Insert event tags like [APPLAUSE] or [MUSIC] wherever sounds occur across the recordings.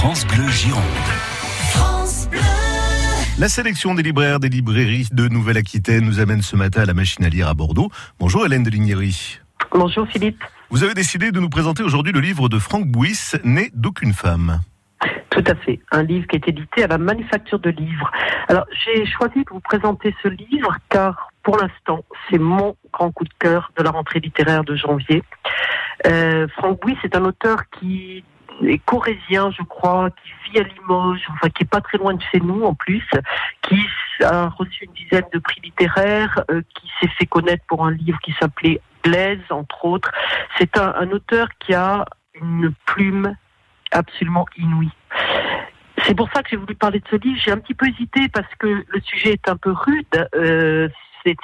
France Bleu Gironde. La sélection des libraires des librairies de Nouvelle-Aquitaine nous amène ce matin à la machine à lire à Bordeaux. Bonjour Hélène de Lignery. Bonjour Philippe. Vous avez décidé de nous présenter aujourd'hui le livre de Franck Bouis, Né d'aucune femme. Tout à fait. Un livre qui est édité à la Manufacture de Livres. Alors, j'ai choisi de vous présenter ce livre car, pour l'instant, c'est mon grand coup de cœur de la rentrée littéraire de janvier. Euh, Franck Bouis, c'est un auteur qui est corésien, je crois, qui vit à Limoges, enfin qui est pas très loin de chez nous en plus, qui a reçu une dizaine de prix littéraires, euh, qui s'est fait connaître pour un livre qui s'appelait Blaise, entre autres. C'est un, un, auteur qui a une plume absolument inouïe. C'est pour ça que j'ai voulu parler de ce livre. J'ai un petit peu hésité parce que le sujet est un peu rude. Euh,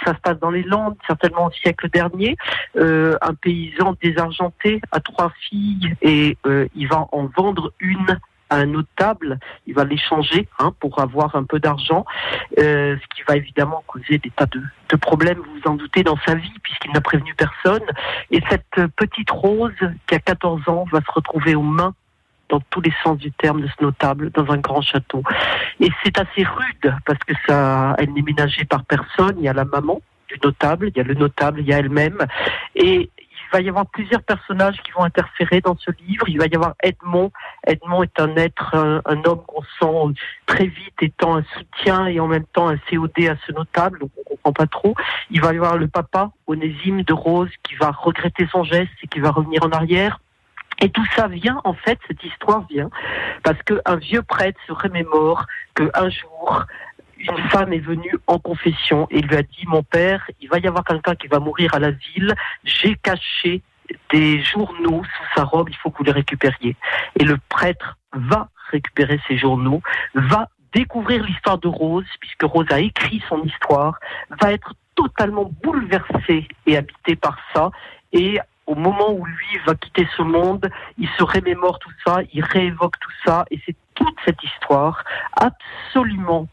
ça se passe dans les Landes, certainement au siècle dernier. Euh, un paysan désargenté a trois filles et euh, il va en vendre une à un notable, il va l'échanger hein, pour avoir un peu d'argent, euh, ce qui va évidemment causer des tas de, de problèmes, vous vous en doutez, dans sa vie, puisqu'il n'a prévenu personne. Et cette petite Rose, qui a 14 ans, va se retrouver aux mains dans tous les sens du terme de ce notable dans un grand château. Et c'est assez rude parce que ça, elle n'est ménagée par personne. Il y a la maman du notable, il y a le notable, il y a elle-même. Et il va y avoir plusieurs personnages qui vont interférer dans ce livre. Il va y avoir Edmond. Edmond est un être, un, un homme qu'on sent très vite étant un soutien et en même temps un COD à ce notable, donc on comprend pas trop. Il va y avoir le papa, Onésime de Rose, qui va regretter son geste et qui va revenir en arrière. Et tout ça vient, en fait, cette histoire vient, parce qu'un vieux prêtre se remémore qu'un jour, une femme est venue en confession et lui a dit, mon père, il va y avoir quelqu'un qui va mourir à l'asile, j'ai caché des journaux sous sa robe, il faut que vous les récupériez. Et le prêtre va récupérer ces journaux, va découvrir l'histoire de Rose, puisque Rose a écrit son histoire, va être totalement bouleversé et habité par ça, et au moment où lui va quitter ce monde, il se remémore tout ça, il réévoque tout ça, et c'est toute cette histoire absolument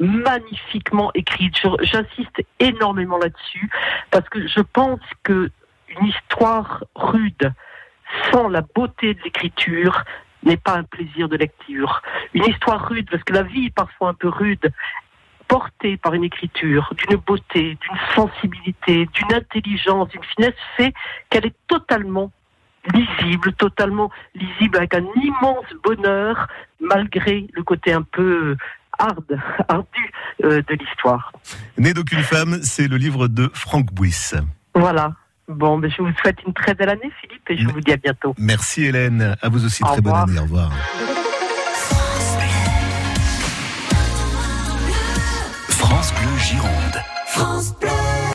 magnifiquement écrite. J'insiste énormément là-dessus parce que je pense que une histoire rude sans la beauté de l'écriture n'est pas un plaisir de lecture. Une histoire rude, parce que la vie est parfois un peu rude, par une écriture, d'une beauté, d'une sensibilité, d'une intelligence, d'une finesse, fait qu'elle est totalement lisible, totalement lisible avec un immense bonheur, malgré le côté un peu hard, [LAUGHS] ardu euh, de l'histoire. Né d'aucune femme, c'est le livre de Franck Bouis. Voilà. Bon, ben je vous souhaite une très belle année, Philippe, et je vous dis à bientôt. Merci Hélène. À vous aussi, Au très revoir. bonne année. Au revoir. Gironde. France.